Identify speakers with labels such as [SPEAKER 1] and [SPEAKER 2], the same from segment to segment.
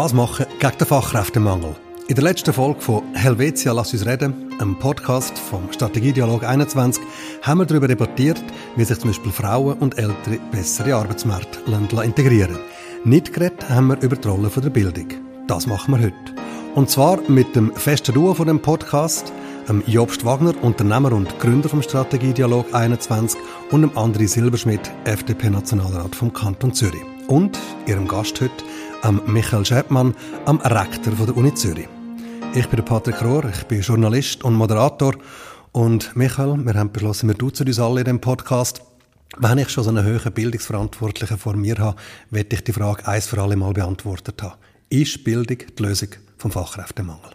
[SPEAKER 1] Was machen gegen den Fachkräftemangel? In der letzten Folge von Helvetia Lass uns reden, einem Podcast vom Strategiedialog 21, haben wir darüber debattiert, wie sich zum Beispiel Frauen und Ältere besser in Arbeitsmärkte integrieren lassen. Nicht geredet haben wir über die Rolle der Bildung. Das machen wir heute. Und zwar mit dem festen Duo von dem Podcast, dem Jobst Wagner, Unternehmer und Gründer vom Strategiedialog 21 und dem André Silberschmidt, FDP-Nationalrat vom Kanton Zürich. Und ihrem Gast heute, am Michael Schäppmann, am Rektor von der Uni Zürich. Ich bin der Patrick Rohr, ich bin Journalist und Moderator und Michael, wir haben beschlossen, wir duzen uns alle in dem Podcast. Wenn ich schon so einen höheren Bildungsverantwortlichen vor mir habe, werde ich die Frage eins für alle Mal beantwortet haben. Ist Bildung die Lösung vom Fachkräftemangel?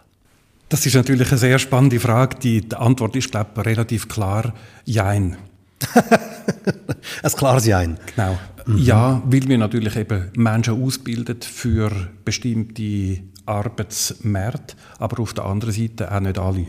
[SPEAKER 2] Das ist natürlich eine sehr spannende Frage. Die Antwort ist, glaube ich, relativ klar, Jein.
[SPEAKER 1] ein klares Jein.
[SPEAKER 2] Genau. Mhm. Ja, weil wir natürlich eben Menschen ausbilden für bestimmte Arbeitsmärkte, aber auf der anderen Seite auch nicht alle.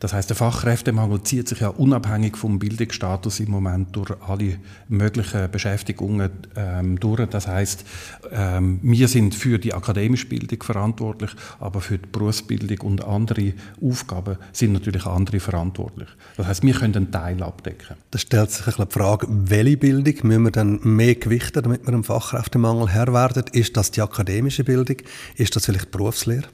[SPEAKER 2] Das heißt, der Fachkräftemangel zieht sich ja unabhängig vom Bildungsstatus im Moment durch alle möglichen Beschäftigungen ähm, durch. Das heißt, ähm, wir sind für die akademische Bildung verantwortlich, aber für die Berufsbildung und andere Aufgaben sind natürlich andere verantwortlich. Das heißt, wir können einen Teil abdecken.
[SPEAKER 1] Da stellt sich die Frage, welche Bildung müssen wir dann mehr gewichten, damit wir dem Fachkräftemangel Herr werden? Ist das die akademische Bildung? Ist das vielleicht die Berufslehre?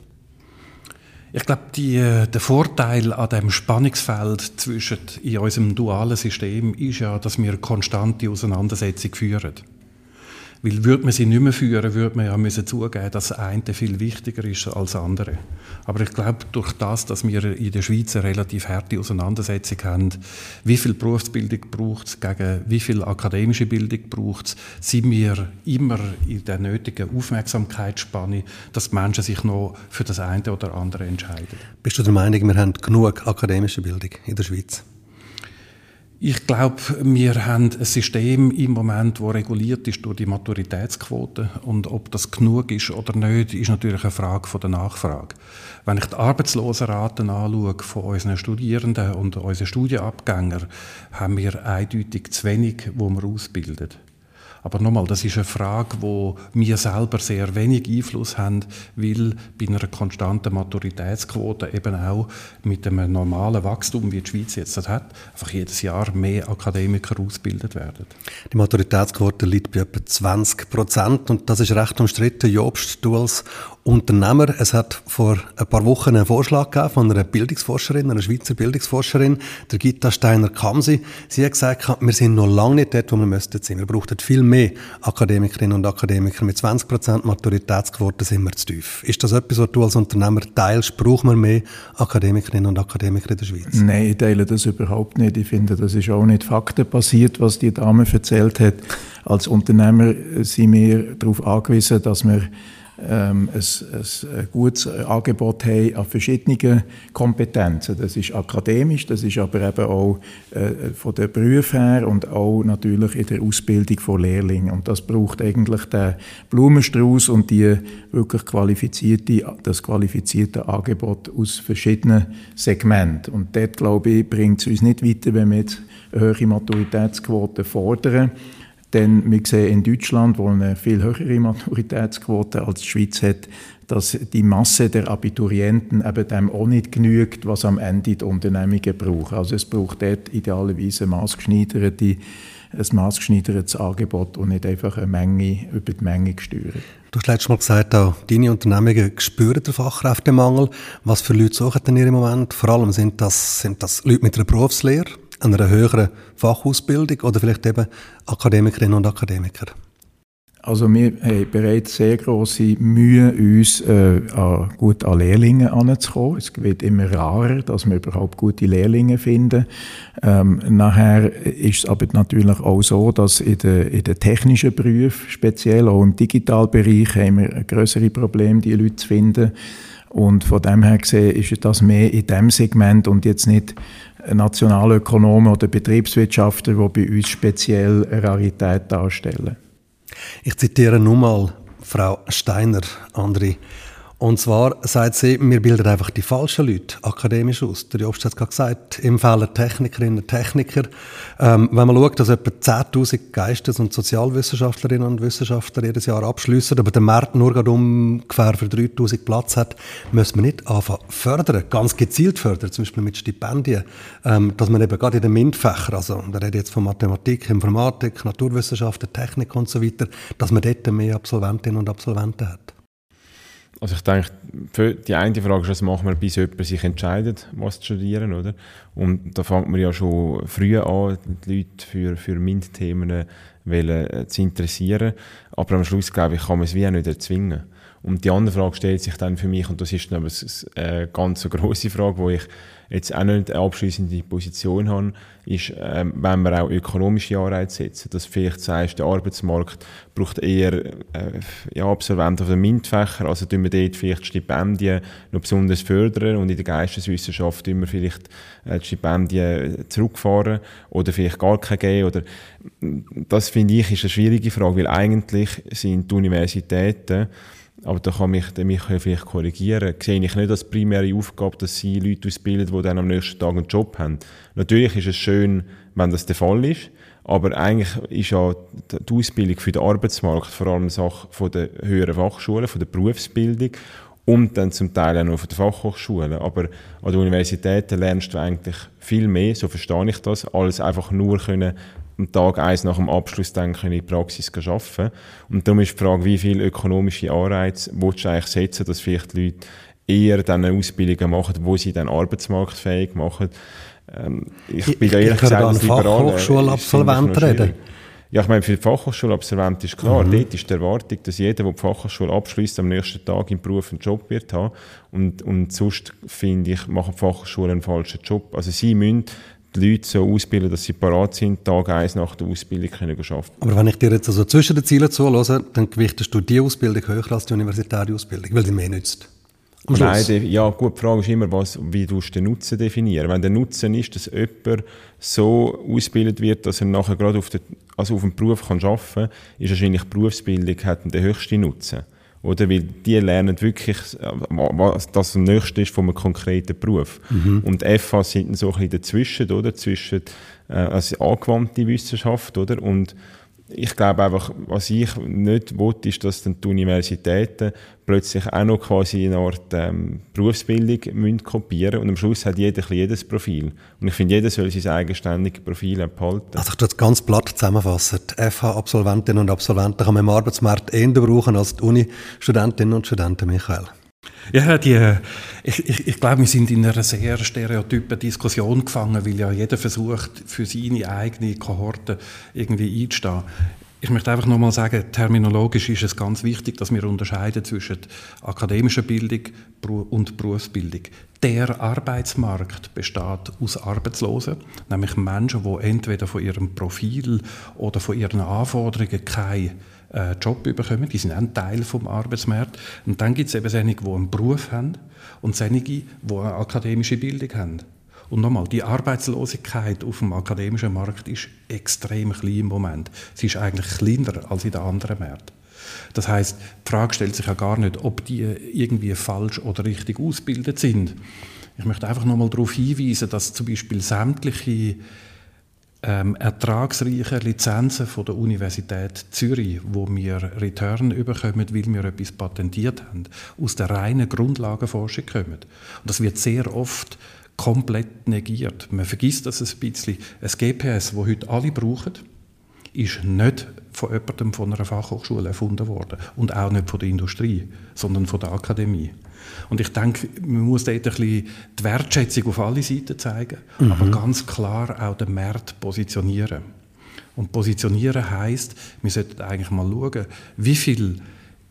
[SPEAKER 2] Ich glaube, äh, der Vorteil an dem Spannungsfeld zwischen in unserem dualen System ist ja, dass wir konstante Auseinandersetzung führen. Weil würde man sie nicht mehr führen, würde man ja müssen zugeben, dass das eine viel wichtiger ist als das andere. Aber ich glaube, durch das, dass wir in der Schweiz eine relativ harte Auseinandersetzung haben, wie viel Berufsbildung braucht es, gegen wie viel akademische Bildung braucht es, sind wir immer in der nötigen Aufmerksamkeitsspanne, dass die Menschen sich noch für das eine oder andere entscheiden.
[SPEAKER 1] Bist du der Meinung, wir haben genug akademische Bildung in der Schweiz?
[SPEAKER 2] Ich glaube, wir haben ein System im Moment, das reguliert ist durch die Maturitätsquote. Und ob das genug ist oder nicht, ist natürlich eine Frage der Nachfrage. Wenn ich die Arbeitslosenraten anschaue von unseren Studierenden und unseren Studienabgängern, haben wir eindeutig zu wenig, wo wir ausbilden. Aber nochmal, das ist eine Frage, wo wir selber sehr wenig Einfluss haben, weil bei einer konstanten Maturitätsquote eben auch mit einem normalen Wachstum, wie die Schweiz jetzt hat, einfach jedes Jahr mehr Akademiker ausgebildet werden.
[SPEAKER 1] Die Maturitätsquote liegt bei etwa 20 Prozent und das ist recht umstritten. Jobst, du als Unternehmer. Es hat vor ein paar Wochen einen Vorschlag gegeben von einer Bildungsforscherin, einer Schweizer Bildungsforscherin, der Gita Steiner-Kamsi. Sie hat gesagt, wir sind noch lange nicht dort, wo wir müssten sein. Wir brauchen viel mehr Akademikerinnen und Akademiker. Mit 20% Maturitätsquote sind wir zu tief. Ist das etwas, was du als Unternehmer teilst? Brauchen wir mehr Akademikerinnen und Akademiker in der Schweiz?
[SPEAKER 3] Nein, ich teile das überhaupt nicht. Ich finde, das ist auch nicht faktenbasiert, was die Dame erzählt hat. Als Unternehmer sind wir darauf angewiesen, dass wir ähm, ein, ein, gutes Angebot haben an verschiedenen Kompetenzen. Das ist akademisch, das ist aber eben auch äh, von der Berufen her und auch natürlich in der Ausbildung von Lehrlingen. Und das braucht eigentlich den Blumenstrauß und die wirklich qualifizierte, das qualifizierte Angebot aus verschiedenen Segmenten. Und dort, glaube ich, bringt es uns nicht weiter, wenn wir jetzt eine hohe Maturitätsquote fordern denn wir sehen in Deutschland, wo eine viel höhere Maturitätsquote als die Schweiz hat, dass die Masse der Abiturienten eben dem auch nicht genügt, was am Ende die Unternehmungen brauchen. Also es braucht dort idealerweise maßgeschneiderte ein maßgeschneidertes Angebot und nicht einfach eine Menge über die Menge gesteuert.
[SPEAKER 1] Du hast letztes Mal gesagt, auch deine Unternehmungen spüren den Fachkräftemangel. Was für Leute suchen denn ihr im Moment? Vor allem sind das, sind das Leute mit einer Berufslehre? Einer höheren Fachausbildung oder vielleicht eben Akademikerinnen und Akademiker?
[SPEAKER 3] Also wir haben bereits sehr große Mühe, uns äh, an, gut an Lehrlinge anzukommen. Es wird immer rarer, dass wir überhaupt gute Lehrlinge finden. Ähm, nachher ist es aber natürlich auch so, dass in den, in den technischen Berufen, speziell auch im Digitalbereich, haben wir größere Problem, die Leute zu finden. Und von dem her gesehen ist das mehr in dem Segment und jetzt nicht Nationalökonomen oder Betriebswirtschaftler, die bei uns speziell eine Rarität darstellen.
[SPEAKER 1] Ich zitiere nun mal Frau Steiner, André. Und zwar sagt sie, wir bilden einfach die falschen Leute akademisch aus. Der Jobst hat es gerade gesagt, im Fall Technikerinnen und Techniker. Ähm, wenn man schaut, dass etwa 10'000 Geistes- und Sozialwissenschaftlerinnen und Wissenschaftler jedes Jahr abschließen, aber der Markt nur gerade ungefähr für 3'000 Platz hat, müssen wir nicht anfangen fördern, ganz gezielt fördern, zum Beispiel mit Stipendien, ähm, dass man eben gerade in den MINT-Fächern, also da rede jetzt von Mathematik, Informatik, Naturwissenschaften, Technik und so weiter, dass man dort mehr Absolventinnen und Absolventen hat.
[SPEAKER 4] Also ich denke, die eine Frage ist, was machen wir, bis jemand sich entscheidet, was zu studieren, oder? Und da fängt man ja schon früh an, die Leute für, für MINT-Themen äh, zu interessieren. Aber am Schluss, glaube ich, kann man es wie auch nicht erzwingen. Und die andere Frage stellt sich dann für mich, und das ist dann eine ganz grosse Frage, wo ich jetzt auch nicht eine abschließende Position habe, ist, ähm, wenn wir auch ökonomische Anreize setzen. Dass vielleicht sagst, der Arbeitsmarkt braucht eher äh, ja, Absolventen auf den MINT-Fächer, also tun wir dort vielleicht Stipendien noch besonders fördern und in der Geisteswissenschaft tun wir vielleicht äh, die Stipendien zurückfahren oder vielleicht gar keine geben. Oder, das finde ich ist eine schwierige Frage, weil eigentlich sind die Universitäten aber da kann mich der vielleicht korrigieren. Sehe ich nicht als primäre Aufgabe, dass sie Leute ausbilden, die dann am nächsten Tag einen Job haben. Natürlich ist es schön, wenn das der Fall ist. Aber eigentlich ist ja die Ausbildung für den Arbeitsmarkt vor allem Sache von der höheren Fachschulen, von der Berufsbildung und dann zum Teil auch noch von der Fachhochschulen. Aber an den Universitäten lernst du eigentlich viel mehr, so verstehe ich das, als einfach nur können am Tag eins nach dem Abschluss dann in die Praxis arbeiten Und darum ist die Frage, wie viel ökonomische Anreize willst du eigentlich setzen, dass vielleicht die Leute eher dann Ausbildungen machen, wo sie dann arbeitsmarktfähig machen. Ähm, ich, bin da ehrlich gesagt als
[SPEAKER 1] Fachhochschulabsolvent reden.
[SPEAKER 4] Ja, ich meine, für die Fachhochschulabsolventen ist klar, mhm. dort ist die Erwartung, dass jeder, der die Fachhochschule abschließt, am nächsten Tag im Beruf einen Job wird haben. Und, und sonst, finde ich, machen die Fachhochschulen einen falschen Job. Also sie müssen die Leute so ausbilden, dass sie parat sind, Tag eins nach der Ausbildung können arbeiten
[SPEAKER 1] Aber wenn ich dir jetzt also zwischen den Zielen zuhöre, dann gewichtest du die Ausbildung höher als die universitäre Ausbildung, weil sie mehr nützt.
[SPEAKER 4] Nein, die, ja, gut, die Frage ist immer, was, wie du den Nutzen definieren. Wenn der Nutzen ist, dass jemand so ausgebildet wird, dass er nachher gerade auf, den, also auf dem Beruf kann arbeiten kann, ist wahrscheinlich die Berufsbildung hat den höchsten Nutzen. Oder? Weil die lernen wirklich, was das Nächste ist von einem konkreten Beruf. Mhm. Und FH sind so ein bisschen dazwischen, oder? Zwischen, äh, also angewandte Wissenschaft, oder? Und ich glaube einfach, was ich nicht will, ist, dass dann die Universitäten plötzlich auch noch quasi eine Art ähm, Berufsbildung müssen kopieren und am Schluss hat jeder jedes Profil. Und ich finde, jeder soll sein eigenständiges Profil behalten.
[SPEAKER 1] Also ich das ganz platt zusammenfassen. Die FH-Absolventinnen und Absolventen kann man im Arbeitsmarkt eher brauchen als die Uni-Studentinnen und Studenten, Michael.
[SPEAKER 2] Ja, die, ich, ich, ich glaube, wir sind in einer sehr stereotypen Diskussion gefangen, weil ja jeder versucht, für seine eigene Kohorte irgendwie einzustehen. Ich möchte einfach nochmal sagen, terminologisch ist es ganz wichtig, dass wir unterscheiden zwischen akademischer Bildung und Berufsbildung. Der Arbeitsmarkt besteht aus Arbeitslosen, nämlich Menschen, die entweder von ihrem Profil oder von ihren Anforderungen keine äh, Job bekommen. Die sind auch ein Teil vom Arbeitsmarkt. Und dann gibt es eben solche, die einen Beruf haben und solche, die eine akademische Bildung haben. Und nochmal, die Arbeitslosigkeit auf dem akademischen Markt ist extrem klein im Moment. Sie ist eigentlich kleiner als in den anderen Märkten. Das heißt, die Frage stellt sich ja gar nicht, ob die irgendwie falsch oder richtig ausgebildet sind. Ich möchte einfach nochmal darauf hinweisen, dass zum Beispiel sämtliche ähm, ertragsreichen Lizenzen von der Universität Zürich, wo wir Return bekommen, weil wir etwas patentiert haben, aus der reinen Grundlagenforschung kommen. Und das wird sehr oft komplett negiert. Man vergisst das ein bisschen. Ein GPS, das heute alle brauchen, ist nicht von jemandem von einer Fachhochschule erfunden worden und auch nicht von der Industrie, sondern von der Akademie. Und ich denke, man muss dort ein bisschen die Wertschätzung auf alle Seiten zeigen, mhm. aber ganz klar auch den Markt positionieren. Und positionieren heißt, wir sollten eigentlich mal schauen, wie viel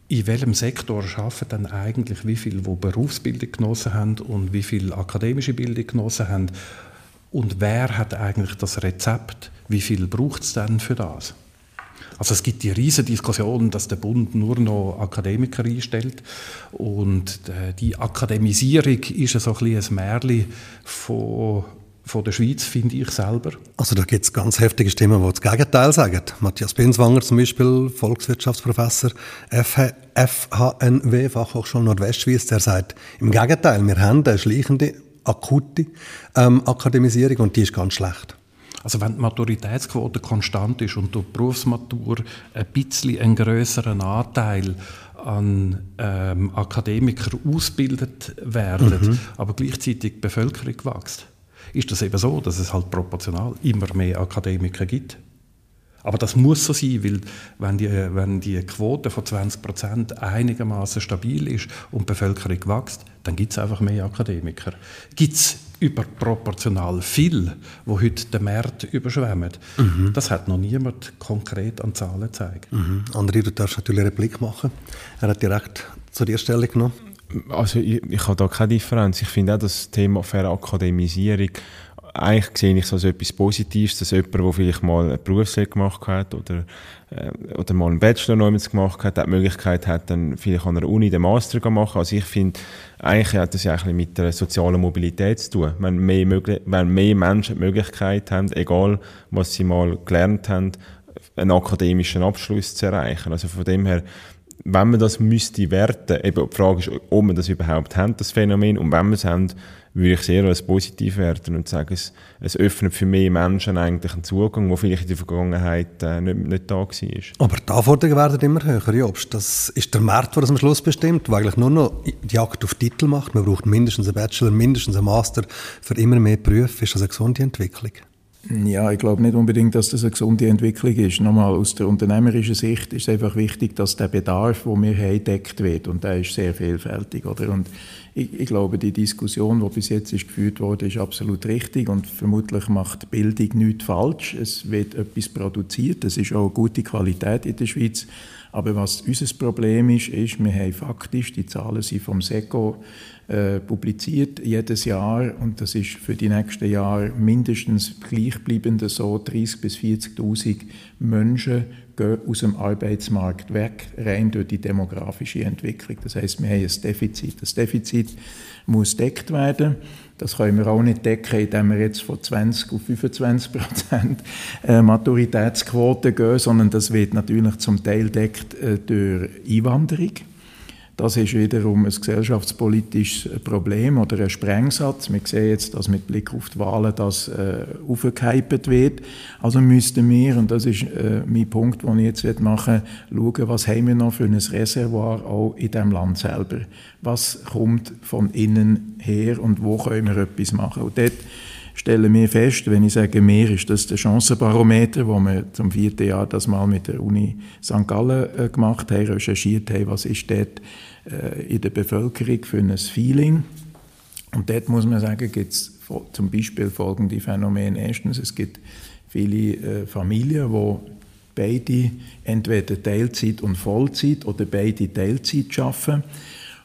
[SPEAKER 2] in welchem Sektor arbeiten dann eigentlich wie viele, die Berufsbildung genossen haben und wie viele akademische Bildung genossen haben und wer hat eigentlich das Rezept, wie viel braucht es denn für das? Also es gibt die riesige Diskussion, dass der Bund nur noch Akademiker einstellt und äh, die Akademisierung ist so ein, ein Märchen von von der Schweiz, finde ich selber.
[SPEAKER 1] Also da gibt es ganz heftige Stimmen, die das Gegenteil sagen. Matthias Binswanger zum Beispiel, Volkswirtschaftsprofessor FHNW, Fachhochschule Nordwestschweiz, der sagt, im Gegenteil, wir haben eine schleichende, akute ähm, Akademisierung und die ist ganz schlecht.
[SPEAKER 2] Also wenn die Maturitätsquote konstant ist und durch die Berufsmatur ein bisschen einen grösseren Anteil an ähm, Akademiker ausgebildet werden, mhm. aber gleichzeitig die Bevölkerung wächst, ist das eben so, dass es halt proportional immer mehr Akademiker gibt. Aber das muss so sein, weil wenn die, wenn die Quote von 20 Prozent einigermaßen stabil ist und die Bevölkerung wächst, dann gibt es einfach mehr Akademiker. Gibt es überproportional viel, wo heute den Markt überschwemmen. Mhm. Das hat noch niemand konkret an Zahlen gezeigt.
[SPEAKER 1] Mhm. André, du darfst natürlich einen Blick machen. Er hat direkt zu dir Stellung genommen.
[SPEAKER 4] Also ich, ich habe da keine Differenz. Ich finde auch das Thema Verakademisierung eigentlich sehe ich es als etwas Positives, dass jemand, der vielleicht mal eine Berufslehre gemacht hat oder, äh, oder mal einen Bachelor noch gemacht hat, die Möglichkeit hat, dann vielleicht an der Uni den Master zu machen. Also ich finde, eigentlich hat das ja ein mit der sozialen Mobilität zu tun. Wenn mehr, wenn mehr Menschen die Möglichkeit haben, egal was sie mal gelernt haben, einen akademischen Abschluss zu erreichen. Also von dem her, wenn man das müsste werten, eben die Frage ist, ob man das überhaupt haben, das Phänomen, und wenn man es haben, würde ich sehr als positiv werten und sagen, es, es öffnet für mehr Menschen eigentlich einen Zugang, der vielleicht in der Vergangenheit äh, nicht, nicht da war.
[SPEAKER 1] Aber die Anforderungen werden immer höher, Jobst. Das ist der Markt, der das am Schluss bestimmt, der eigentlich nur noch die Jagd auf Titel macht. Man braucht mindestens einen Bachelor, mindestens einen Master für immer mehr Berufe. Ist das eine gesunde Entwicklung?
[SPEAKER 3] Ja, ich glaube nicht unbedingt, dass das eine gesunde Entwicklung ist. Nochmal, aus der unternehmerischen Sicht ist es einfach wichtig, dass der Bedarf, den wir haben, deckt wird. Und der ist sehr vielfältig. Oder? Und ich, ich, glaube, die Diskussion, die bis jetzt ist geführt wurde, ist absolut richtig. Und vermutlich macht Bildung nichts falsch. Es wird etwas produziert. Es ist auch eine gute Qualität in der Schweiz. Aber was unser Problem ist, ist, wir haben faktisch, die Zahlen sind vom SECO äh, publiziert jedes Jahr und das ist für die nächsten Jahre mindestens gleichbleibend so 30.000 bis 40.000 Menschen gehen aus dem Arbeitsmarkt weg, rein durch die demografische Entwicklung. Das heißt, wir haben ein Defizit. Das Defizit muss deckt werden. Das können wir auch nicht decken, indem wir jetzt von 20 auf 25 Prozent äh, Maturitätsquote gehen, sondern das wird natürlich zum Teil deckt äh, durch Einwanderung. Das ist wiederum ein gesellschaftspolitisches Problem oder ein Sprengsatz. Wir sehen jetzt, dass mit Blick auf die Wahlen das äh, aufgehypt wird. Also müssten wir, und das ist äh, mein Punkt, den ich jetzt machen will, schauen, was haben wir noch für ein Reservoir auch in diesem Land selber. Was kommt von innen her und wo können wir etwas machen. Und dort stellen wir fest, wenn ich sage mehr, ist das der Chancenbarometer, wo wir zum vierten Jahr das mal mit der Uni St. Gallen äh, gemacht haben, recherchiert haben, was ist dort äh, in der Bevölkerung für ein Feeling. Und dort muss man sagen, gibt es zum Beispiel folgende Phänomene. Erstens, es gibt viele äh, Familien, wo beide entweder Teilzeit und Vollzeit oder beide Teilzeit arbeiten.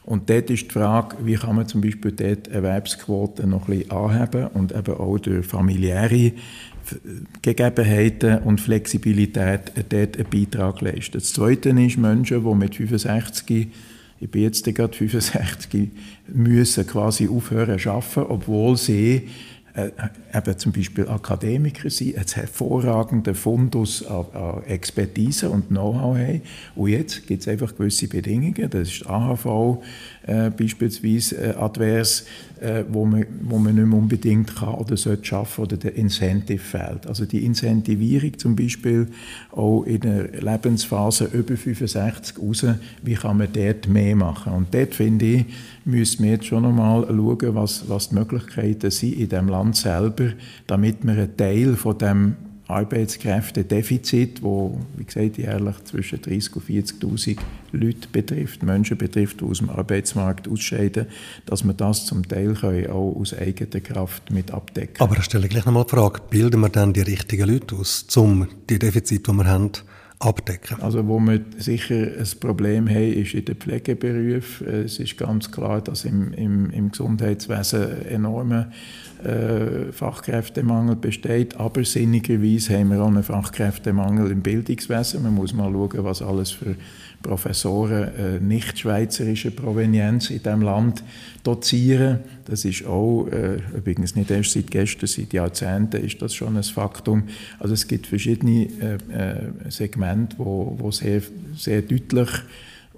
[SPEAKER 3] Und dort ist die Frage, wie kann man zum Beispiel dort Erwerbsquoten noch ein bisschen anheben und eben auch durch familiäre Gegebenheiten und Flexibilität dort einen Beitrag leisten. Das Zweite ist Menschen, die mit 65 ich bin jetzt gerade 65, müssen quasi aufhören zu arbeiten, obwohl sie äh, eben zum Beispiel Akademiker sind, einen hervorragenden Fundus an, Expertise und Know-how haben. Und jetzt gibt es einfach gewisse Bedingungen, das ist AHV äh, beispielsweise äh, advers, äh, wo, man, wo man nicht mehr unbedingt kann oder sollte schaffen oder der Incentive fehlt. Also die Incentivierung zum Beispiel auch in der Lebensphase über 65 raus, wie kann man dort mehr machen. Und dort finde ich, müssen wir jetzt schon einmal schauen, was, was die Möglichkeiten sind in dem Land selber, damit wir einen Teil von dem Arbeitskräftedefizit, wo wie gesagt jährlich zwischen 30 und 40.000 Leute betrifft, Menschen betrifft, die aus dem Arbeitsmarkt ausscheiden, dass wir das zum Teil auch aus eigener Kraft mit abdecken.
[SPEAKER 1] Aber da stelle ich gleich nochmal die Frage, bilden wir dann die richtigen Leute aus, um die Defizite, die wir haben, abdecken?
[SPEAKER 3] Also wo wir sicher ein Problem haben, ist in den Pflegeberufen. Es ist ganz klar, dass im, im, im Gesundheitswesen enorme äh, Fachkräftemangel besteht, aber sinnigerweise haben wir auch einen Fachkräftemangel im Bildungswesen. Man muss mal schauen, was alles für Professoren äh, nicht schweizerischer Provenienz in diesem Land dozieren. Das ist auch, äh, übrigens nicht erst seit gestern, seit Jahrzehnten ist das schon ein Faktum. Also es gibt verschiedene äh, Segmente, wo, wo sehr, sehr deutlich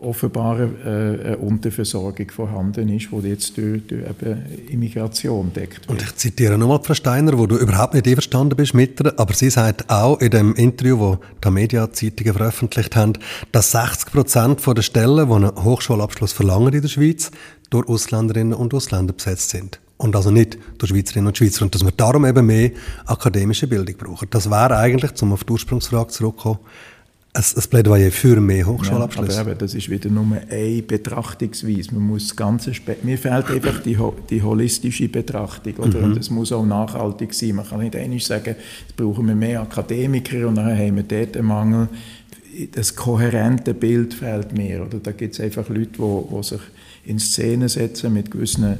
[SPEAKER 3] offenbar äh, eine Unterversorgung vorhanden ist, die jetzt durch, durch Immigration deckt
[SPEAKER 1] wird. Und ich zitiere nochmal Frau Steiner, wo du überhaupt nicht einverstanden bist mit ihr, aber sie sagt auch in dem Interview, das die Media-Zeitungen veröffentlicht haben, dass 60 Prozent der Stellen, die einen Hochschulabschluss verlangen in der Schweiz, durch Ausländerinnen und Ausländer besetzt sind. Und also nicht durch Schweizerinnen und Schweizer. Und dass wir darum eben mehr akademische Bildung brauchen. Das wäre eigentlich, um auf die Ursprungsfrage zurückzukommen, ein, ein Plädoyer für mehr Hochschulabschlüsse.
[SPEAKER 3] Ja, aber eben, das ist wieder nur eine Betrachtungsweise. Man muss das ganze Mir fehlt einfach die, die holistische Betrachtung. Oder? Mhm. Und es muss auch nachhaltig sein. Man kann nicht einmal sagen, jetzt brauchen wir mehr Akademiker und dann haben wir dort einen Mangel. Das kohärente Bild fehlt mir. Oder? Da gibt es einfach Leute, die sich in Szene setzen mit gewissen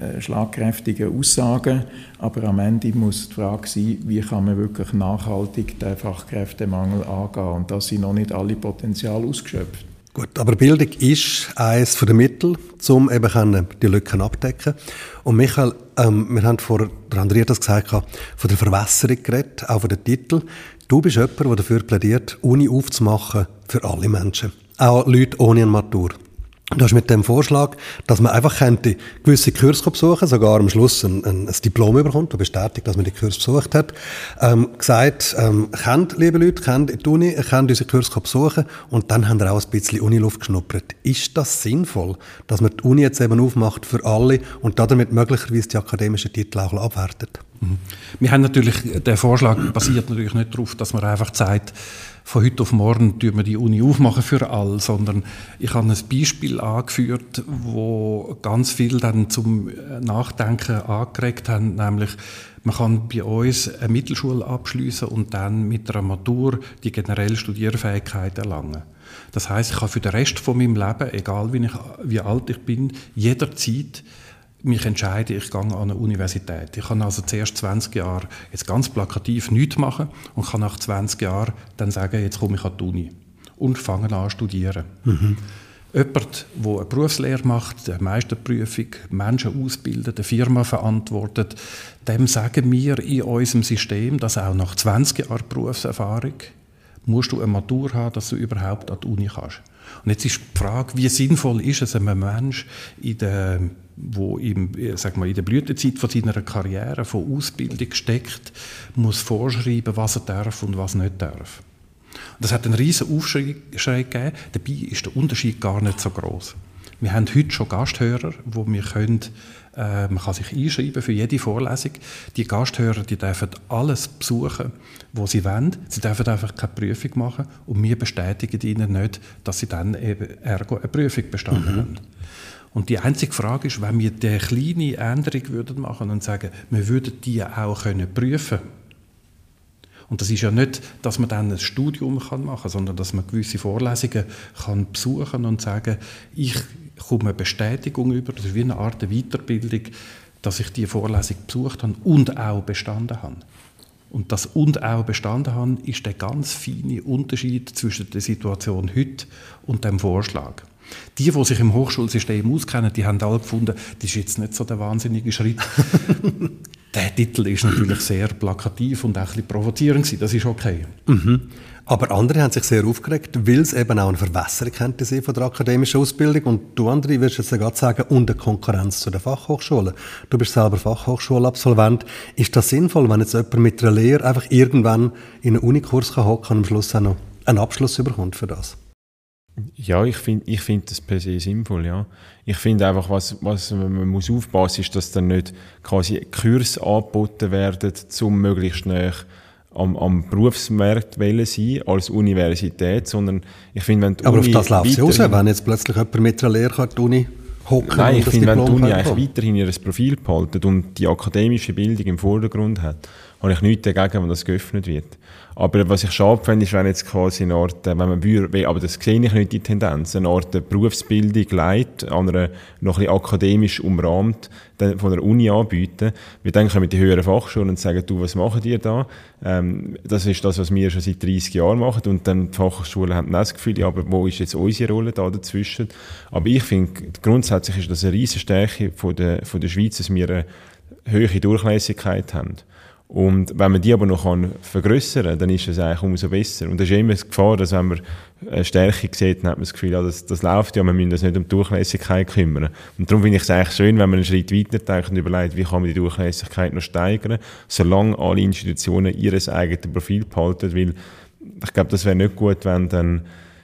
[SPEAKER 3] äh, schlagkräftige Aussagen, aber am Ende muss die Frage sein, wie kann man wirklich nachhaltig den Fachkräftemangel angehen und da sind noch nicht alle Potenziale ausgeschöpft.
[SPEAKER 1] Gut, aber Bildung ist eines der Mittel, um eben die Lücken abdecken. Und Michael, ähm, wir haben vor, der Andrea das gesagt, von der Verwässerung geredet, auch von den Titel. Du bist jemand, der dafür plädiert, Uni aufzumachen für alle Menschen. Auch Leute ohne eine Matur. Du hast mit dem Vorschlag, dass man einfach könnte gewisse Kurse besuchen, sogar am Schluss ein, ein, ein Diplom bekommt, das bestätigt, dass man die Kurs besucht hat, ähm, gesagt, ähm, kennt, liebe Leute, kennt die Uni, kennt unsere Kurs besuchen und dann haben wir auch ein bisschen Uniluft geschnuppert. Ist das sinnvoll, dass man die Uni jetzt eben aufmacht für alle und damit möglicherweise die akademischen Titel auch abwertet?
[SPEAKER 2] Wir haben natürlich, der Vorschlag basiert natürlich nicht darauf, dass man einfach sagt, von heute auf morgen tun wir die Uni aufmachen für alle, sondern ich habe ein Beispiel angeführt, wo ganz viel dann zum Nachdenken angeregt haben, nämlich man kann bei uns eine Mittelschule abschließen und dann mit einer Matur die generelle Studierfähigkeit erlangen. Das heißt, ich kann für den Rest von meinem Leben, egal wie, ich, wie alt ich bin, jederzeit mich entscheide, ich gehe an eine Universität. Ich kann also zuerst 20 Jahre jetzt ganz plakativ nichts machen und kann nach 20 Jahren dann sagen, jetzt komme ich an die Uni und fange an zu studieren. Mhm. Jemand, der eine Berufslehre macht, eine Meisterprüfung, Menschen ausbildet, eine Firma verantwortet, dem sagen wir in unserem System, dass auch nach 20 Jahren Berufserfahrung musst du eine Matur haben, dass du überhaupt an die Uni kannst. Und jetzt ist die Frage, wie sinnvoll ist es einem Menschen in der wo im, sag mal, in der Blütezeit von seiner Karriere, von Ausbildung steckt, muss vorschreiben, was er darf und was nicht darf. Das hat einen riesen Aufschrei gegeben. Dabei ist der Unterschied gar nicht so groß. Wir haben heute schon Gasthörer, wo wir können, äh, man kann sich einschreiben für jede Vorlesung. Die Gasthörer, die dürfen alles besuchen, wo sie wollen. Sie dürfen einfach keine Prüfung machen und wir bestätigen ihnen nicht, dass sie dann eben ergo eine Prüfung bestanden mhm. haben. Und die einzige Frage ist, wenn wir diese kleine Änderung würden machen und sagen, wir würden die auch können prüfen und das ist ja nicht, dass man dann ein Studium kann machen kann, sondern dass man gewisse Vorlesungen kann besuchen und sagen, ich komme eine Bestätigung über, das ist wie eine Art Weiterbildung, dass ich die Vorlesung besucht habe und auch bestanden habe. Und das und auch bestanden habe, ist der ganz feine Unterschied zwischen der Situation heute und dem Vorschlag. Die, die sich im Hochschulsystem auskennen, die haben alle gefunden, das ist jetzt nicht so der wahnsinnige Schritt. der Titel ist natürlich sehr plakativ und auch ein bisschen provozierend Das ist okay.
[SPEAKER 1] Mhm. Aber andere haben sich sehr aufgeregt, weil es eben auch eine Verwässerung könnte sein von der akademischen Ausbildung. Und du, andere, wirst jetzt gerade sagen, und eine Konkurrenz zu den Fachhochschulen. Du bist selber Fachhochschulabsolvent. Ist das sinnvoll, wenn jetzt jemand mit einer Lehre einfach irgendwann in einen Unikurs hocken kann und am Schluss auch noch einen Abschluss bekommt für das?
[SPEAKER 4] Ja, ich finde ich find das per se sinnvoll, ja. Ich finde einfach, was, was man muss aufpassen, ist, dass dann nicht quasi Kurse angeboten werden, um möglichst schnell am, am Berufsmarkt sein als Universität, sondern ich finde, wenn
[SPEAKER 1] die Aber Uni auf das läuft sie raus, wenn jetzt plötzlich jemand mit einer Lehre die Uni hocken
[SPEAKER 4] Nein, ich finde, wenn die Uni eigentlich weiterhin ihr Profil behalten und die akademische Bildung im Vordergrund hat habe ich nichts dagegen, wenn das geöffnet wird. Aber was ich schade finde, ist, wenn jetzt quasi eine Art, äh, wenn man würde, aber das sehe ich nicht die Tendenz, eine Art Berufsbildung leitet, an einer noch ein bisschen akademisch umrahmt, von der Uni anbieten. Wir dann kommen die höheren Fachschulen und sagen, du, was machen die da? Ähm, das ist das, was wir schon seit 30 Jahren machen. Und dann die Fachschulen haben das Gefühl, ja, aber wo ist jetzt unsere Rolle da dazwischen? Aber ich finde, grundsätzlich ist das eine riesige Stärke von der, von der Schweiz, dass wir eine höhere Durchlässigkeit haben. Und wenn man die aber noch vergrößern kann, dann ist es eigentlich umso besser. Und das ist immer die Gefahr, dass wenn man eine Stärke sieht, dann hat man das Gefühl, ja, das, das läuft ja, wir müssen uns nicht um die Durchlässigkeit kümmern. Und darum finde ich es eigentlich schön, wenn man einen Schritt weiter denkt und überlegt, wie kann man die Durchlässigkeit noch steigern, solange alle Institutionen ihr eigenes Profil behalten, weil ich glaube, das wäre nicht gut, wenn dann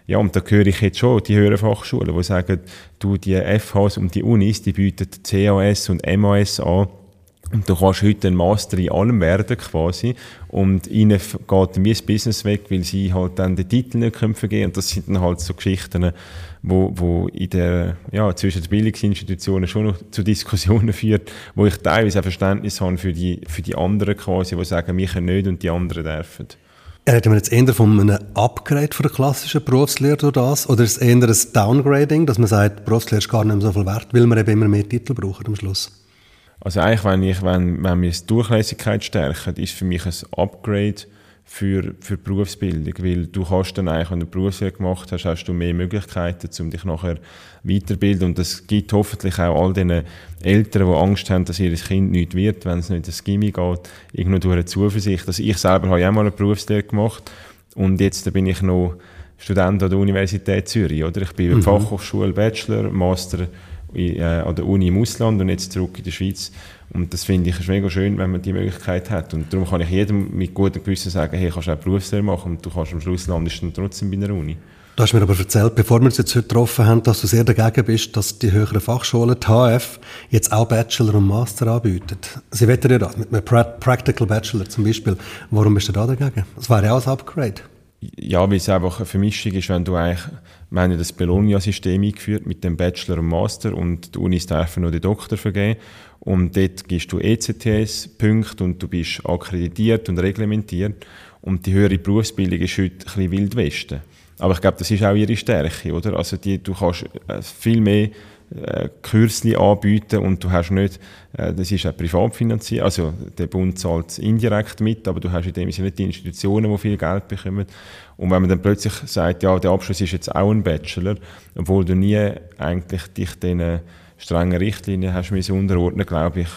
[SPEAKER 4] ja, und da höre ich jetzt schon die höheren Fachschulen, die sagen, du, die FHs und die Unis, die bieten CAS und MAS an, und du kannst heute ein Master in allem werden, quasi. Und ihnen geht wie das Business weg, weil sie halt dann den Titel nicht können vergeben. Und das sind dann halt so Geschichten, wo, wo in der, ja, zwischen den Bildungsinstitutionen schon noch zu Diskussionen führt, wo ich teilweise ein Verständnis habe für die, für die anderen quasi, die sagen, wir können nicht und die anderen dürfen.
[SPEAKER 1] Reden wir jetzt eher von einem Upgrade von der klassischen Berufslehre durch das? Oder ist es eher ein Downgrading, dass man sagt, Berufslehre ist gar nicht mehr so viel wert, weil man eben immer mehr Titel braucht am Schluss?
[SPEAKER 4] Also eigentlich, wenn, ich, wenn, wenn wir die Durchlässigkeit stärken, ist für mich ein Upgrade für, für Berufsbildung, weil du kannst dann eigentlich, wenn du Berufslehre gemacht hast, hast du mehr Möglichkeiten, um dich nachher weiterbilden und das gibt hoffentlich auch all den Eltern, die Angst haben, dass ihr Kind nicht wird, wenn es nicht ins Gimmi geht, irgendwo durch eine Zuversicht. Also ich selber habe ja auch mal eine Berufslehre gemacht und jetzt bin ich noch Student an der Universität Zürich, oder? Ich bin mhm. Fachhochschule Bachelor, Master äh, an der Uni im Ausland und jetzt zurück in der Schweiz. Und das finde ich ist mega schön, wenn man die Möglichkeit hat. Und darum kann ich jedem mit gutem Gewissen sagen, hey, kannst du auch Berufslehre machen und du kannst am Schluss landest dann trotzdem bei einer Uni.
[SPEAKER 1] Du hast mir aber erzählt, bevor wir uns jetzt heute getroffen haben, dass du sehr dagegen bist, dass die höheren Fachschulen, die HF, jetzt auch Bachelor und Master anbieten. Sie wetten ja das, mit einem Practical Bachelor zum Beispiel. Warum bist du da dagegen? Das wäre ja auch ein Upgrade
[SPEAKER 4] ja, weil es einfach eine Vermischung ist, wenn du eigentlich, wir das Bologna-System eingeführt mit dem Bachelor und Master und die Unis dürfen noch den Doktor vergeben und dort gibst du ECTS-Punkte und du bist akkreditiert und reglementiert und die höhere Berufsbildung ist heute ein bisschen Wild Westen. Aber ich glaube, das ist auch ihre Stärke, oder? Also die, du kannst äh, viel mehr äh, Kürzli anbieten und du hast nicht, äh, das ist auch privat finanziert, also der Bund zahlt indirekt mit, aber du hast in dem Sinne nicht die Institutionen, die viel Geld bekommen. Und wenn man dann plötzlich sagt, ja, der Abschluss ist jetzt auch ein Bachelor, obwohl du nie eigentlich dich diesen strengen Richtlinien hast müssen unterordnen, glaube ich,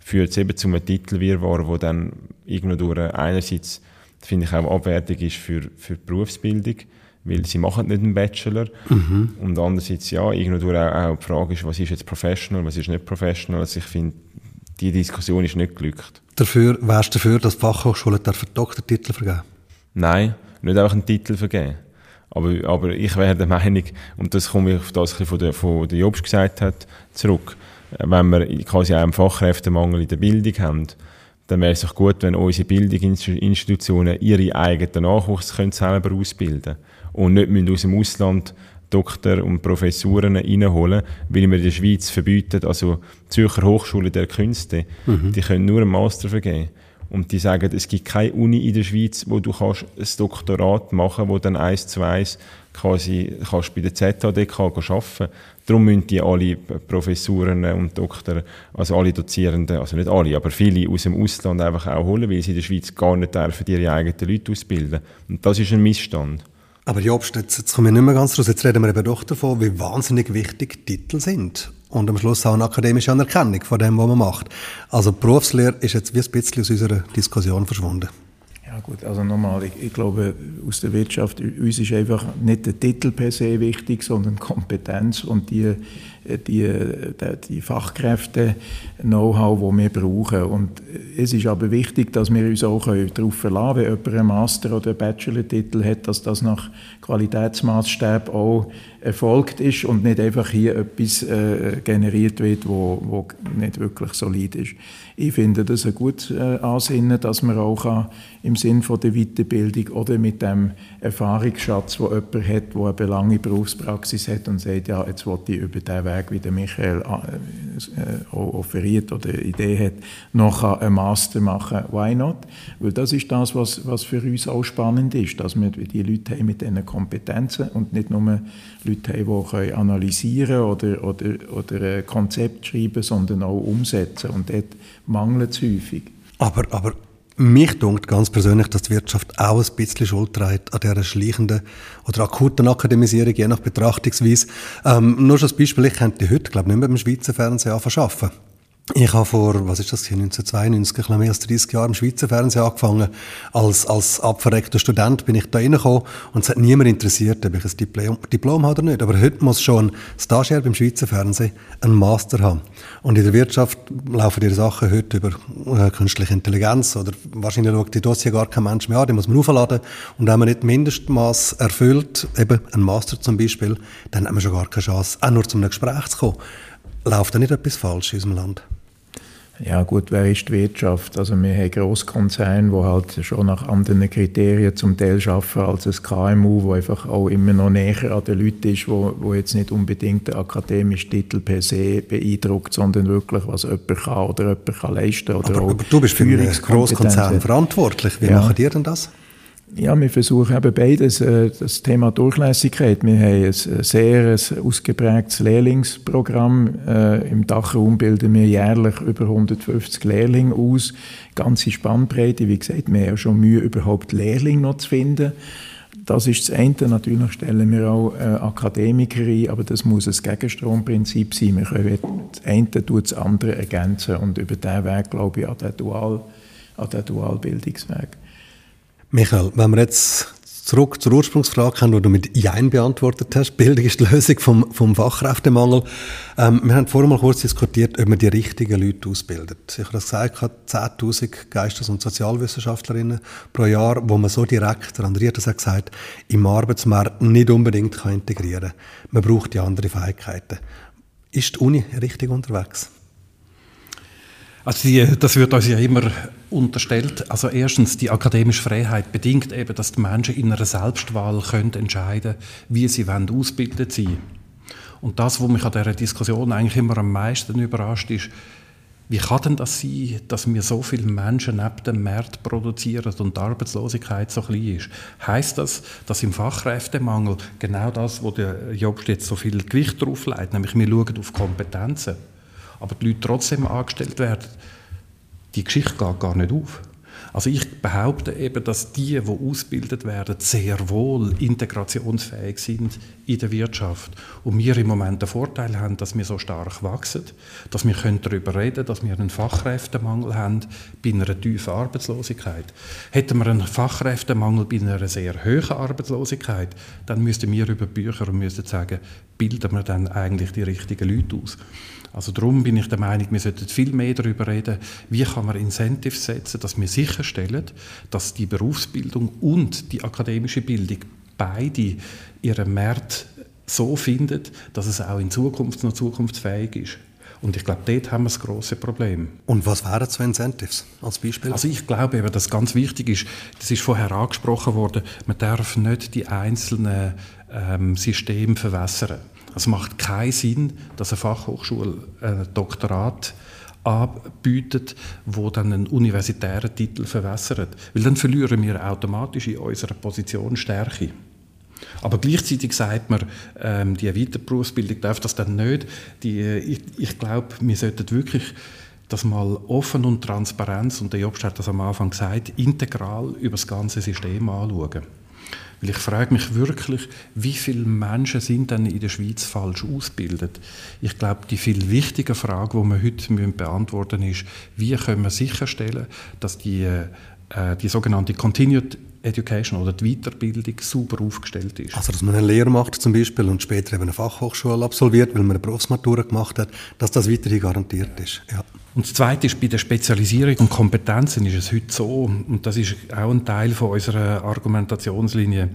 [SPEAKER 4] führt es eben zu einem Titelwirrwarr, wo dann irgendwo durch einerseits, finde ich, auch abwertig ist für, für die Berufsbildung, weil sie machen nicht einen Bachelor. Mhm. Und andererseits, ja, irgendwo auch, auch die Frage ist, was ist jetzt professional, was ist nicht professional. Also ich finde, die Diskussion ist nicht glückt.
[SPEAKER 1] Dafür, wärst du dafür, dass die Fachhochschulen dürfen Doktortitel vergeben?
[SPEAKER 4] Nein, nicht einfach einen Titel vergeben. Aber, aber ich wäre der Meinung, und das komme ich auf das, was der, von der Jobs gesagt hat, zurück, wenn wir quasi auch einen Fachkräftemangel in der Bildung haben, dann wäre es doch gut, wenn unsere Bildungsinstitutionen ihre eigenen Nachwuchs können selber ausbilden können und nicht müssen aus dem Ausland Doktor und Professuren reinholen, weil wir in der Schweiz verbieten, also die Zürcher Hochschule der Künste, mhm. die können nur einen Master vergeben. Und die sagen, es gibt keine Uni in der Schweiz, wo du kannst ein Doktorat machen wo dann eins zu eins quasi kannst bei der ZHDK arbeiten Darum müssen die alle Professuren und Doktor, also alle Dozierenden, also nicht alle, aber viele aus dem Ausland einfach auch holen, weil sie in der Schweiz gar nicht dürfen ihre eigenen Leute ausbilden. Und das ist ein Missstand.
[SPEAKER 1] Aber Jobst, jetzt, jetzt komme ich nicht mehr ganz raus. Jetzt reden wir eben doch davon, wie wahnsinnig wichtig Titel sind. Und am Schluss auch eine akademische Anerkennung von dem, was man macht. Also Berufslehre ist jetzt wie ein bisschen aus unserer Diskussion verschwunden.
[SPEAKER 3] Ja gut, also nochmal, ich, ich, glaube, aus der Wirtschaft, uns ist einfach nicht der Titel per se wichtig, sondern Kompetenz und die, die, die Fachkräfte-Know-how, die wir brauchen. Und es ist aber wichtig, dass wir uns auch darauf verlassen können, wenn jemand einen Master- oder Bachelor-Titel hat, dass das nach Qualitätsmaßstab auch erfolgt ist und nicht einfach hier etwas äh, generiert wird, wo, wo nicht wirklich solid ist. Ich finde das ein gutes äh, Ansinnen, dass man auch kann, im Sinn der Weiterbildung oder mit dem Erfahrungsschatz, wo jemand hat, der eine lange Berufspraxis hat und sagt, ja, jetzt will ich über diesen Weg wie der Michael äh, offeriert oder Idee hat, noch einen Master machen Why not? Weil das ist das, was, was für uns auch spannend ist, dass wir die Leute haben mit diesen Kompetenzen und nicht nur Leute haben, die analysieren oder, oder, oder ein Konzept schreiben, sondern auch umsetzen. Und dort mangelt es häufig.
[SPEAKER 1] Aber, aber mich dunkt ganz persönlich, dass die Wirtschaft auch ein bisschen Schuld trägt an dieser schleichenden oder akuten Akademisierung, je nach Betrachtungsweise. Ähm, nur schon als Beispiel, ich könnte heute, glaube ich, nicht mehr beim Schweizer Fernsehen anfangen ich habe vor, was ist das, 1992, ein mehr als 30 Jahren im Schweizer Fernsehen angefangen. Als, als abverreckter Student bin ich da reingekommen und es hat niemand interessiert, ob ich ein Diplom, Diplom habe oder nicht. Aber heute muss schon ein Stagiaire beim Schweizer Fernsehen einen Master haben. Und in der Wirtschaft laufen die Sachen heute über äh, künstliche Intelligenz oder wahrscheinlich schaut die Dossier gar kein Mensch mehr an, die muss man aufladen. Und wenn man nicht Mindestmaß erfüllt, eben ein Master zum Beispiel, dann hat man schon gar keine Chance, auch nur zu einem Gespräch zu kommen. Läuft da nicht etwas falsch in unserem Land?
[SPEAKER 3] Ja gut, wer ist die Wirtschaft? Also wir haben Grosskonzerne, die halt schon nach anderen Kriterien zum Teil arbeiten als ein KMU, wo einfach auch immer noch näher an den Leuten ist, wo, wo jetzt nicht unbedingt der akademische Titel per se beeindruckt, sondern wirklich, was jemand kann oder jemand kann leisten oder
[SPEAKER 1] aber, aber du bist für einen Grosskonzern verantwortlich. Wie ja. machen die denn das?
[SPEAKER 3] Ja, wir versuchen eben beides. Äh, das Thema Durchlässigkeit. Wir haben ein sehr ausgeprägtes Lehrlingsprogramm. Äh, Im Dachraum bilden wir jährlich über 150 Lehrlinge aus. Ganze Spannbreite. Wie gesagt, wir haben schon Mühe, überhaupt Lehrlinge noch zu finden. Das ist das eine. Natürlich stellen wir auch äh, Akademiker ein, aber das muss ein Gegenstromprinzip sein. Wir können das eine tut das andere ergänzen und über diesen Weg, glaube ich, an den, Dual, an den Dualbildungsweg.
[SPEAKER 1] Michael, wenn wir jetzt zurück zur Ursprungsfrage kommen, die du mit Jein beantwortet hast, Bildung ist die Lösung vom, vom Fachkräftemangel. Ähm, wir haben vorher mal kurz diskutiert, ob man die richtigen Leute ausbildet. Ich habe das gesagt, 10'000 Geistes- und Sozialwissenschaftlerinnen pro Jahr, wo man so direkt, der hat gesagt, im Arbeitsmarkt nicht unbedingt kann integrieren kann. Man braucht die anderen Fähigkeiten. Ist die Uni richtig unterwegs?
[SPEAKER 2] Also die, das wird uns ja immer unterstellt. Also erstens, die akademische Freiheit bedingt eben, dass die Menschen in einer Selbstwahl können entscheiden wie sie wollen ausgebildet sein Und das, was mich an dieser Diskussion eigentlich immer am meisten überrascht, ist, wie kann denn das sein, dass wir so viele Menschen neben dem Markt produzieren und die Arbeitslosigkeit so klein ist? Heißt das, dass im Fachkräftemangel genau das, wo der Jobst jetzt so viel Gewicht drauf legt, nämlich wir schauen auf Kompetenzen, aber die Leute trotzdem angestellt werden, die Geschichte geht gar nicht auf. Also ich behaupte eben, dass die, die ausgebildet werden, sehr wohl integrationsfähig sind in der Wirtschaft. Und wir im Moment den Vorteil haben, dass wir so stark wachsen, dass wir darüber reden können, dass wir einen Fachkräftemangel haben bei einer tiefen Arbeitslosigkeit. Hätten wir einen Fachkräftemangel bei einer sehr hohen Arbeitslosigkeit, dann müssten wir über Bücher und müssten sagen, bilden wir dann eigentlich die richtigen Leute aus. Also darum bin ich der Meinung, wir sollten viel mehr darüber reden, wie kann man Incentives setzen, dass wir sicherstellen, dass die Berufsbildung und die akademische Bildung beide ihren Markt so findet, dass es auch in Zukunft noch zukunftsfähig ist. Und ich glaube, dort haben wir das große Problem.
[SPEAKER 1] Und was wären so Incentives als Beispiel?
[SPEAKER 2] Also ich glaube eben, dass ganz wichtig ist, das ist vorher angesprochen worden, man darf nicht die einzelnen ähm, Systeme verwässern. Es macht keinen Sinn, dass eine Fachhochschule ein Doktorat anbietet, wo dann einen universitären Titel verwässert. Weil dann verlieren wir automatisch in unserer Position Stärke. Aber gleichzeitig sagt man, ähm, die Weiterberufsbildung darf das dann nicht. Die, ich, ich glaube, wir sollten wirklich das mal offen und transparent, und der Jobst hat das am Anfang gesagt, integral über das ganze System anschauen. Weil ich frage mich wirklich, wie viele Menschen sind denn in der Schweiz falsch ausgebildet? Ich glaube, die viel wichtige Frage, die wir heute beantworten müssen, ist, wie können wir sicherstellen, dass die, äh, die sogenannte Continued Education oder die Weiterbildung super aufgestellt ist.
[SPEAKER 1] Also, dass man eine Lehre macht zum Beispiel und später eben eine Fachhochschule absolviert, weil man eine Berufsmatura gemacht hat, dass das weiterhin garantiert ist. Ja.
[SPEAKER 2] Und das Zweite ist, bei der Spezialisierung und Kompetenzen ist es heute so, und das ist auch ein Teil von unserer Argumentationslinie,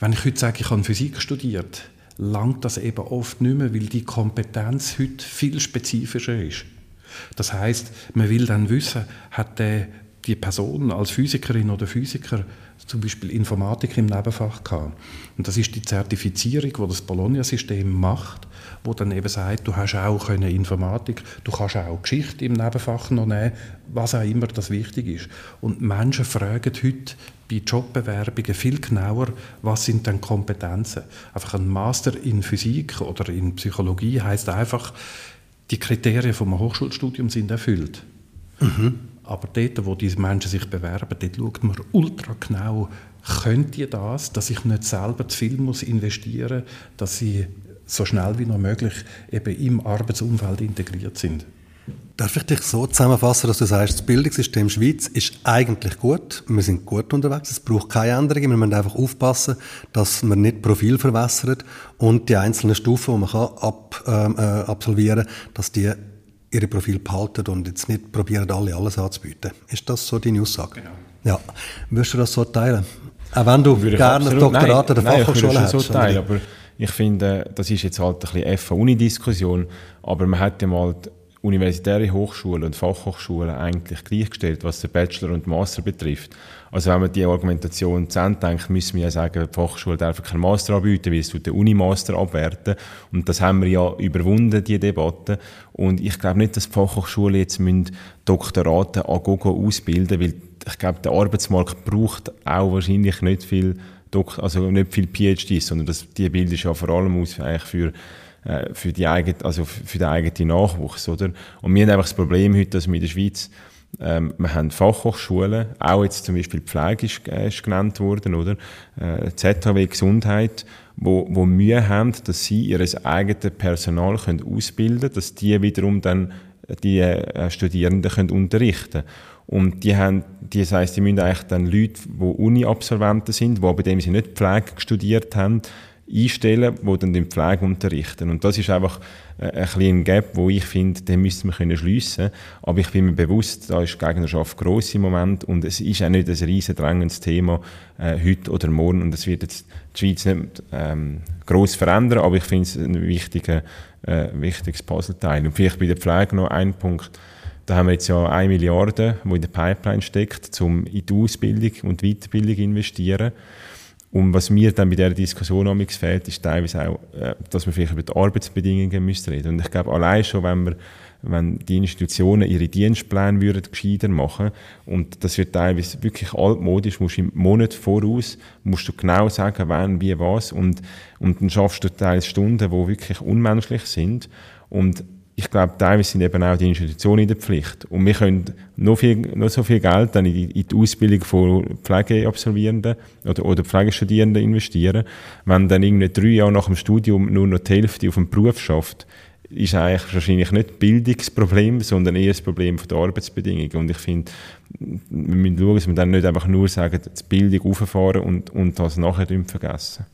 [SPEAKER 2] wenn ich heute sage, ich habe Physik studiert, langt das eben oft nicht mehr, weil die Kompetenz heute viel spezifischer ist. Das heißt, man will dann wissen, hat der die Person als Physikerin oder Physiker zum Beispiel Informatik im Nebenfach gehabt. Und das ist die Zertifizierung, die das Bologna-System macht, wo dann eben sagt, du hast auch können Informatik, du kannst auch Geschichte im Nebenfach noch nehmen, was auch immer das wichtig ist. Und Menschen fragen heute bei Jobbewerbungen viel genauer, was sind denn Kompetenzen. Einfach ein Master in Physik oder in Psychologie heißt einfach, die Kriterien vom Hochschulstudium sind erfüllt. Mhm. Aber dort, wo diese Menschen sich bewerben, dort schaut man ultra genau, könnt ihr das, dass ich nicht selber zu viel muss investieren muss, dass sie so schnell wie noch möglich eben im Arbeitsumfeld integriert sind.
[SPEAKER 1] Darf ich dich so zusammenfassen, dass du sagst, das Bildungssystem Schweiz ist eigentlich gut, wir sind gut unterwegs, es braucht keine Änderungen, wir müssen einfach aufpassen, dass man nicht Profil verwässert und die einzelnen Stufen, die man kann ab, ähm, äh, absolvieren kann, dass die ihre Profil behalten und jetzt nicht probieren, alle alles anzubieten. Ist das so deine Aussage? Genau. Ja. Würdest du das so teilen? Auch wenn du gerne Doktorat an der Fachhochschule hast?
[SPEAKER 4] so teilen, aber ich finde, das ist jetzt halt ein bisschen FA-Uni-Diskussion, aber man hat ja mal universitäre Hochschulen und Fachhochschulen eigentlich gleichgestellt, was den Bachelor und Master betrifft. Also wenn man die Argumentation zu Ende denkt, müssen wir ja sagen, die Fachschule darf keinen Master anbieten, weil es den Unimaster abwerten. Und das haben wir ja überwunden, die Debatte. Und ich glaube nicht, dass die Fachhochschulen jetzt müssen Doktorate an Gogo ausbilden, weil ich glaube, der Arbeitsmarkt braucht auch wahrscheinlich nicht viel, Dok also nicht viel PhDs, sondern das, die bilden ja vor allem aus eigentlich für äh, für, die eigene, also für den eigenen Nachwuchs. Oder? Und wir haben einfach das Problem heute, dass wir in der Schweiz ähm, wir haben Fachhochschulen, auch jetzt zum Beispiel Pflege ist, äh, ist genannt worden, oder? Äh, ZHW Gesundheit, wo, wo Mühe haben, dass sie ihr eigenes Personal können ausbilden können, dass die wiederum dann die äh, Studierenden können unterrichten und die haben, das heisst, die müssen eigentlich dann Leute, die Uni-Absolventen sind, die aber dem sie nicht Pflege studiert haben, einstellen, die dann die Pflege unterrichten. Und das ist einfach äh, ein kleiner Gap, wo ich finde, den müssten wir können schliessen. Aber ich bin mir bewusst, da ist die Gegnerschaft gross im Moment und es ist auch nicht ein riesen drängendes Thema äh, heute oder morgen und es wird jetzt die Schweiz nicht ähm, gross verändern, aber ich finde es ein wichtiger, äh, wichtiges Puzzleteil. Und vielleicht bei der Pflege noch ein Punkt. Da haben wir jetzt ja eine Milliarde, die in der Pipeline steckt, um in die Ausbildung und Weiterbildung zu investieren. Und was mir dann bei dieser Diskussion am fehlt, ist teilweise auch, äh, dass wir vielleicht über die Arbeitsbedingungen müssen reden. Und ich glaube, allein schon, wenn wir wenn die Institutionen ihre Dienstpläne würden gescheiter machen und das wird teilweise wirklich altmodisch, musst du im Monat voraus, musst du genau sagen, wann, wie, was und, und dann schaffst du teilweise Stunden, die wirklich unmenschlich sind und ich glaube, teilweise sind eben auch die Institutionen in der Pflicht. Und wir können noch, viel, noch so viel Geld dann in die, in die Ausbildung von Pflegeabsolvierenden oder, oder Pflegestudierenden investieren. Wenn dann irgendwie drei Jahre nach dem Studium nur noch die Hälfte auf dem Beruf schafft, ist eigentlich wahrscheinlich nicht Bildungsproblem, sondern eher das Problem der Arbeitsbedingungen. Und ich finde, wir müssen schauen, dass wir dann nicht einfach nur sagen, die Bildung auffahren und, und das nachher vergessen.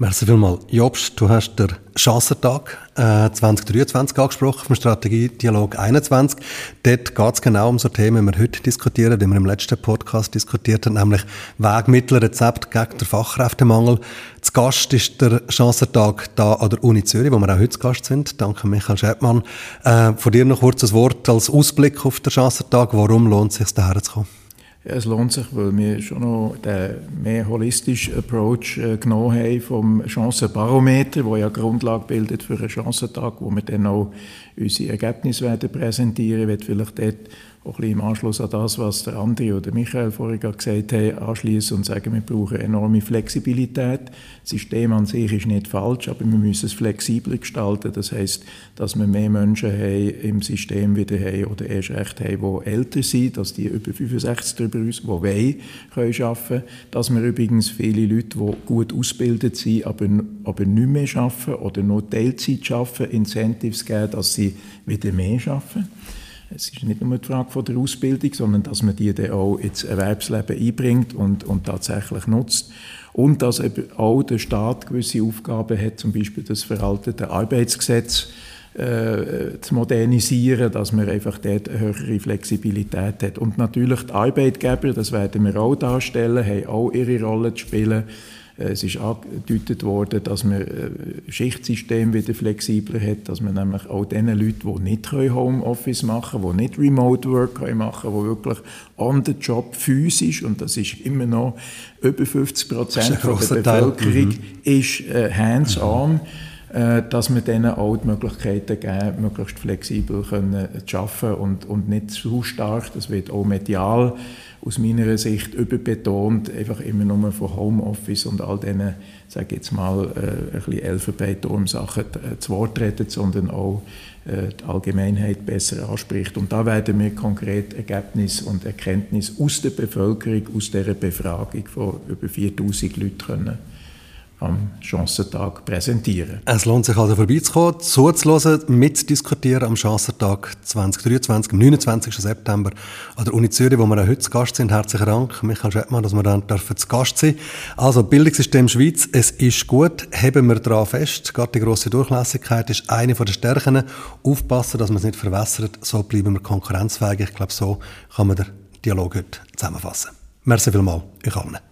[SPEAKER 1] Merci vielmals. Jobst, du hast den Chancentag äh, 2023 angesprochen, vom Strategiedialog 21. Dort geht es genau um so Themen, die wir heute diskutieren, die wir im letzten Podcast diskutiert haben, nämlich Wegmittelrezept gegen den Fachkräftemangel. Zu Gast ist der Chancentag da an der Uni Zürich, wo wir auch heute zu Gast sind. Danke Michael Scheppmann. Äh, von dir noch kurz ein Wort als Ausblick auf den Chancentag. Warum lohnt es sich, daher zu kommen?
[SPEAKER 3] Ja, es lohnt sich, weil wir schon noch den mehr holistischen Approach äh, genommen haben vom Chancenbarometer, der ja Grundlage bildet für einen Chancentag, wo wir dann auch unsere Ergebnisse werden präsentieren. Ich vielleicht dort auch ein bisschen im Anschluss an das, was der André oder Michael vorhin gesagt haben, anschließen und sagen, wir brauchen enorme Flexibilität. Das System an sich ist nicht falsch, aber wir müssen es flexibler gestalten. Das heißt, dass wir mehr Menschen haben im System wieder haben oder erst recht haben, die älter sind, dass die über 65 darüber uns, die wollen, können arbeiten. Dass wir übrigens viele Leute, die gut ausgebildet sind, aber, aber nicht mehr arbeiten oder nur Teilzeit arbeiten, Incentives geben, dass sie wieder mehr arbeiten. Es ist nicht nur die Frage von der Ausbildung, sondern dass man die dann auch ins Erwerbsleben einbringt und, und tatsächlich nutzt. Und dass eben auch der Staat gewisse Aufgaben hat, zum Beispiel das veraltete Arbeitsgesetz äh, zu modernisieren, dass man einfach dort eine höhere Flexibilität hat. Und natürlich die Arbeitgeber, das werden wir auch darstellen, haben auch ihre Rolle zu spielen es ist angedeutet worden, dass man äh, Schichtsystem wieder flexibler hat, dass man nämlich auch den Leuten, die nicht Homeoffice machen können, die nicht Remote Work machen können, die wirklich on the job physisch, und das ist immer noch über 50 Prozent der Bevölkerung, mhm. ist äh, hands-on. Mhm äh, dass wir denen auch die Möglichkeiten geben, möglichst flexibel können zu arbeiten und, und nicht zu stark, das wird auch medial aus meiner Sicht überbetont, einfach immer nur von Homeoffice und all diesen, sage jetzt mal, äh, ein bisschen Elfenbeinturm-Sachen äh, zu Wort redet, sondern auch äh, die Allgemeinheit besser anspricht. Und da werden wir konkret Ergebnisse und Erkenntnisse aus der Bevölkerung, aus dieser Befragung von über 4000 Leuten können am Chancentag präsentieren.
[SPEAKER 1] Es lohnt sich also vorbeizukommen, zuzuhören, mitzudiskutieren am Chancentag 2023, am 29. September an der Uni Zürich, wo wir auch heute zu Gast sind. Herzlichen Dank, Michael Schettmann, dass wir dann dürfen zu Gast sein Also, Bildungssystem Schweiz, es ist gut, heben wir daran fest. Gerade die grosse Durchlässigkeit ist eine der Stärken. Aufpassen, dass man es nicht verwässert, so bleiben wir konkurrenzfähig. Ich glaube, so kann man den Dialog heute zusammenfassen. Merci vielmals, euch allen.